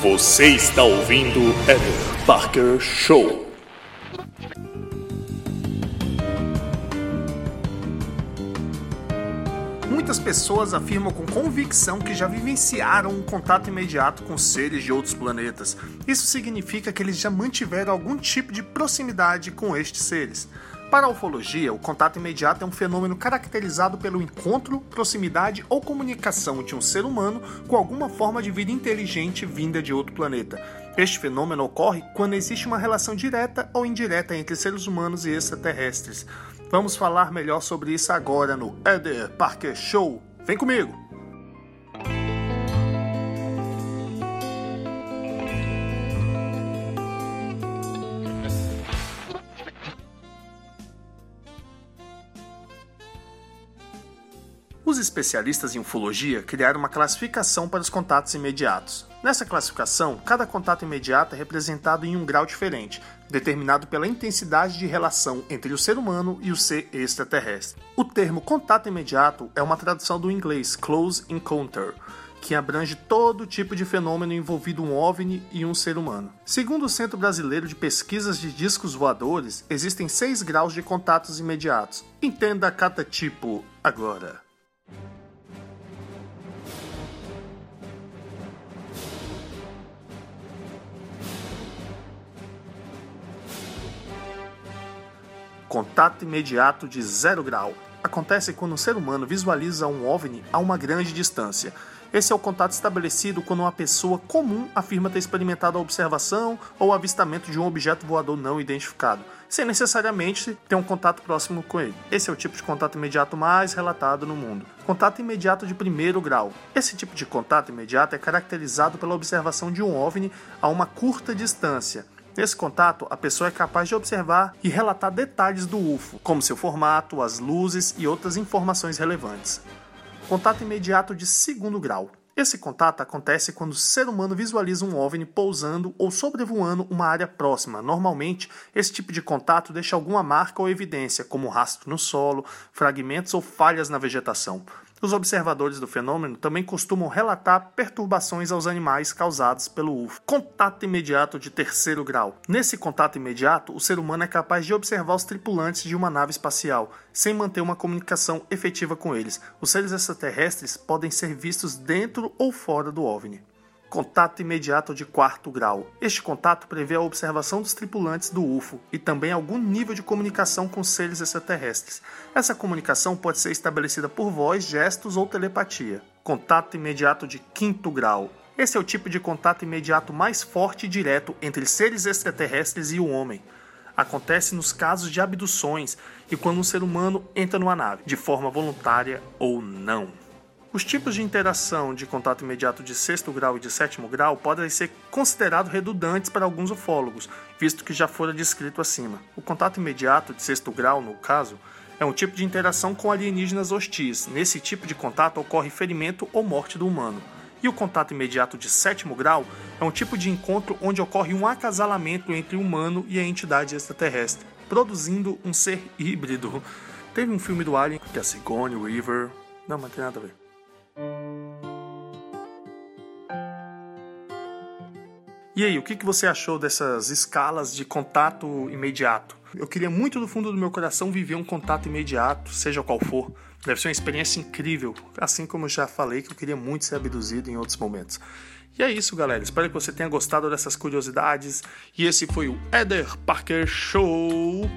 Você está ouvindo Eder Parker Show. Muitas pessoas afirmam com convicção que já vivenciaram um contato imediato com seres de outros planetas. Isso significa que eles já mantiveram algum tipo de proximidade com estes seres. Para a ufologia, o contato imediato é um fenômeno caracterizado pelo encontro, proximidade ou comunicação de um ser humano com alguma forma de vida inteligente vinda de outro planeta. Este fenômeno ocorre quando existe uma relação direta ou indireta entre seres humanos e extraterrestres. Vamos falar melhor sobre isso agora no Eder Parker Show. Vem comigo! Os especialistas em ufologia criaram uma classificação para os contatos imediatos. Nessa classificação, cada contato imediato é representado em um grau diferente, determinado pela intensidade de relação entre o ser humano e o ser extraterrestre. O termo contato imediato é uma tradução do inglês close encounter, que abrange todo tipo de fenômeno envolvido um OVNI e um ser humano. Segundo o Centro Brasileiro de Pesquisas de Discos Voadores, existem seis graus de contatos imediatos. Entenda cada tipo agora. Contato imediato de zero grau. Acontece quando um ser humano visualiza um OVNI a uma grande distância. Esse é o contato estabelecido quando uma pessoa comum afirma ter experimentado a observação ou avistamento de um objeto voador não identificado, sem necessariamente ter um contato próximo com ele. Esse é o tipo de contato imediato mais relatado no mundo. Contato imediato de primeiro grau. Esse tipo de contato imediato é caracterizado pela observação de um OVNI a uma curta distância Nesse contato, a pessoa é capaz de observar e relatar detalhes do UFO, como seu formato, as luzes e outras informações relevantes. Contato imediato de segundo grau. Esse contato acontece quando o ser humano visualiza um OVNI pousando ou sobrevoando uma área próxima. Normalmente, esse tipo de contato deixa alguma marca ou evidência, como rastro no solo, fragmentos ou falhas na vegetação. Os observadores do fenômeno também costumam relatar perturbações aos animais causadas pelo UFO. Contato imediato de terceiro grau. Nesse contato imediato, o ser humano é capaz de observar os tripulantes de uma nave espacial, sem manter uma comunicação efetiva com eles. Os seres extraterrestres podem ser vistos dentro ou fora do OVNI. Contato imediato de quarto grau. Este contato prevê a observação dos tripulantes do UFO e também algum nível de comunicação com seres extraterrestres. Essa comunicação pode ser estabelecida por voz, gestos ou telepatia. Contato imediato de quinto grau. Esse é o tipo de contato imediato mais forte e direto entre seres extraterrestres e o homem. Acontece nos casos de abduções e quando um ser humano entra numa nave, de forma voluntária ou não. Os tipos de interação de contato imediato de sexto grau e de sétimo grau podem ser considerados redundantes para alguns ufólogos, visto que já fora descrito acima. O contato imediato de sexto grau, no caso, é um tipo de interação com alienígenas hostis. Nesse tipo de contato ocorre ferimento ou morte do humano. E o contato imediato de sétimo grau é um tipo de encontro onde ocorre um acasalamento entre o humano e a entidade extraterrestre, produzindo um ser híbrido. Teve um filme do Alien que é Sigourney Weaver. Não, mas tem nada a ver. E aí, o que você achou dessas escalas de contato imediato? Eu queria muito do fundo do meu coração viver um contato imediato, seja qual for. Deve ser uma experiência incrível, assim como eu já falei que eu queria muito ser abduzido em outros momentos. E é isso, galera. Espero que você tenha gostado dessas curiosidades. E esse foi o Eder Parker Show.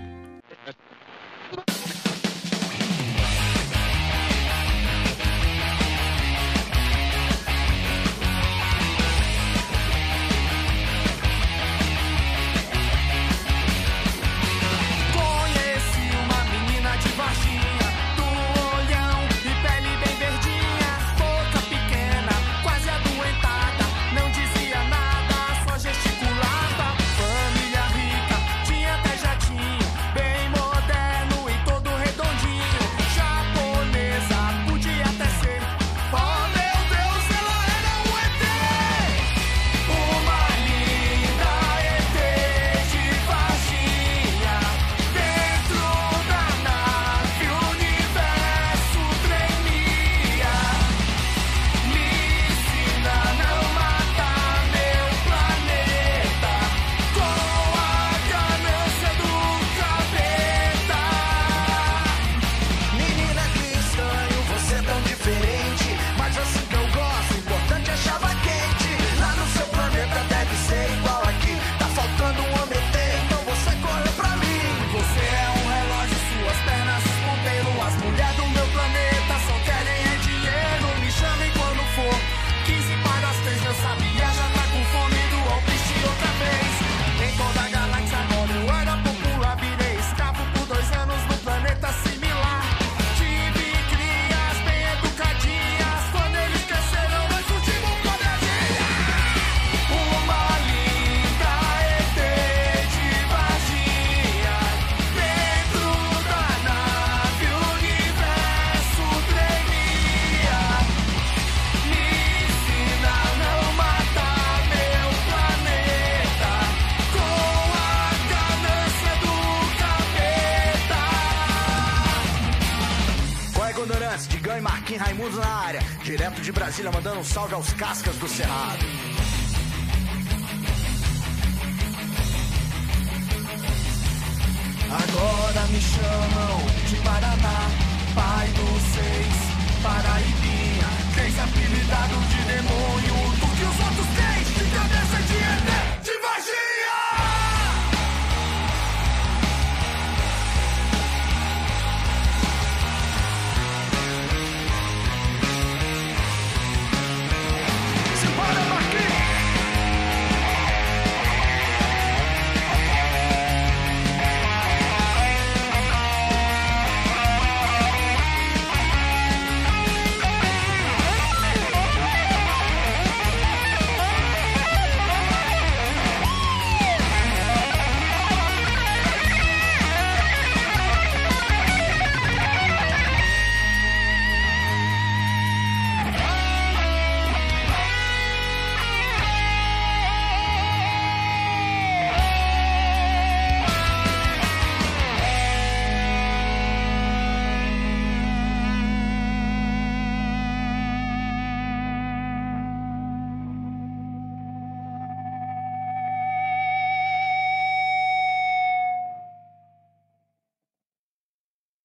Estamos na área, direto de Brasília, mandando um salve aos cascas do Cerrado. Agora me chamam de Paraná, pai dos seis, Paraibinha, cães apelidados de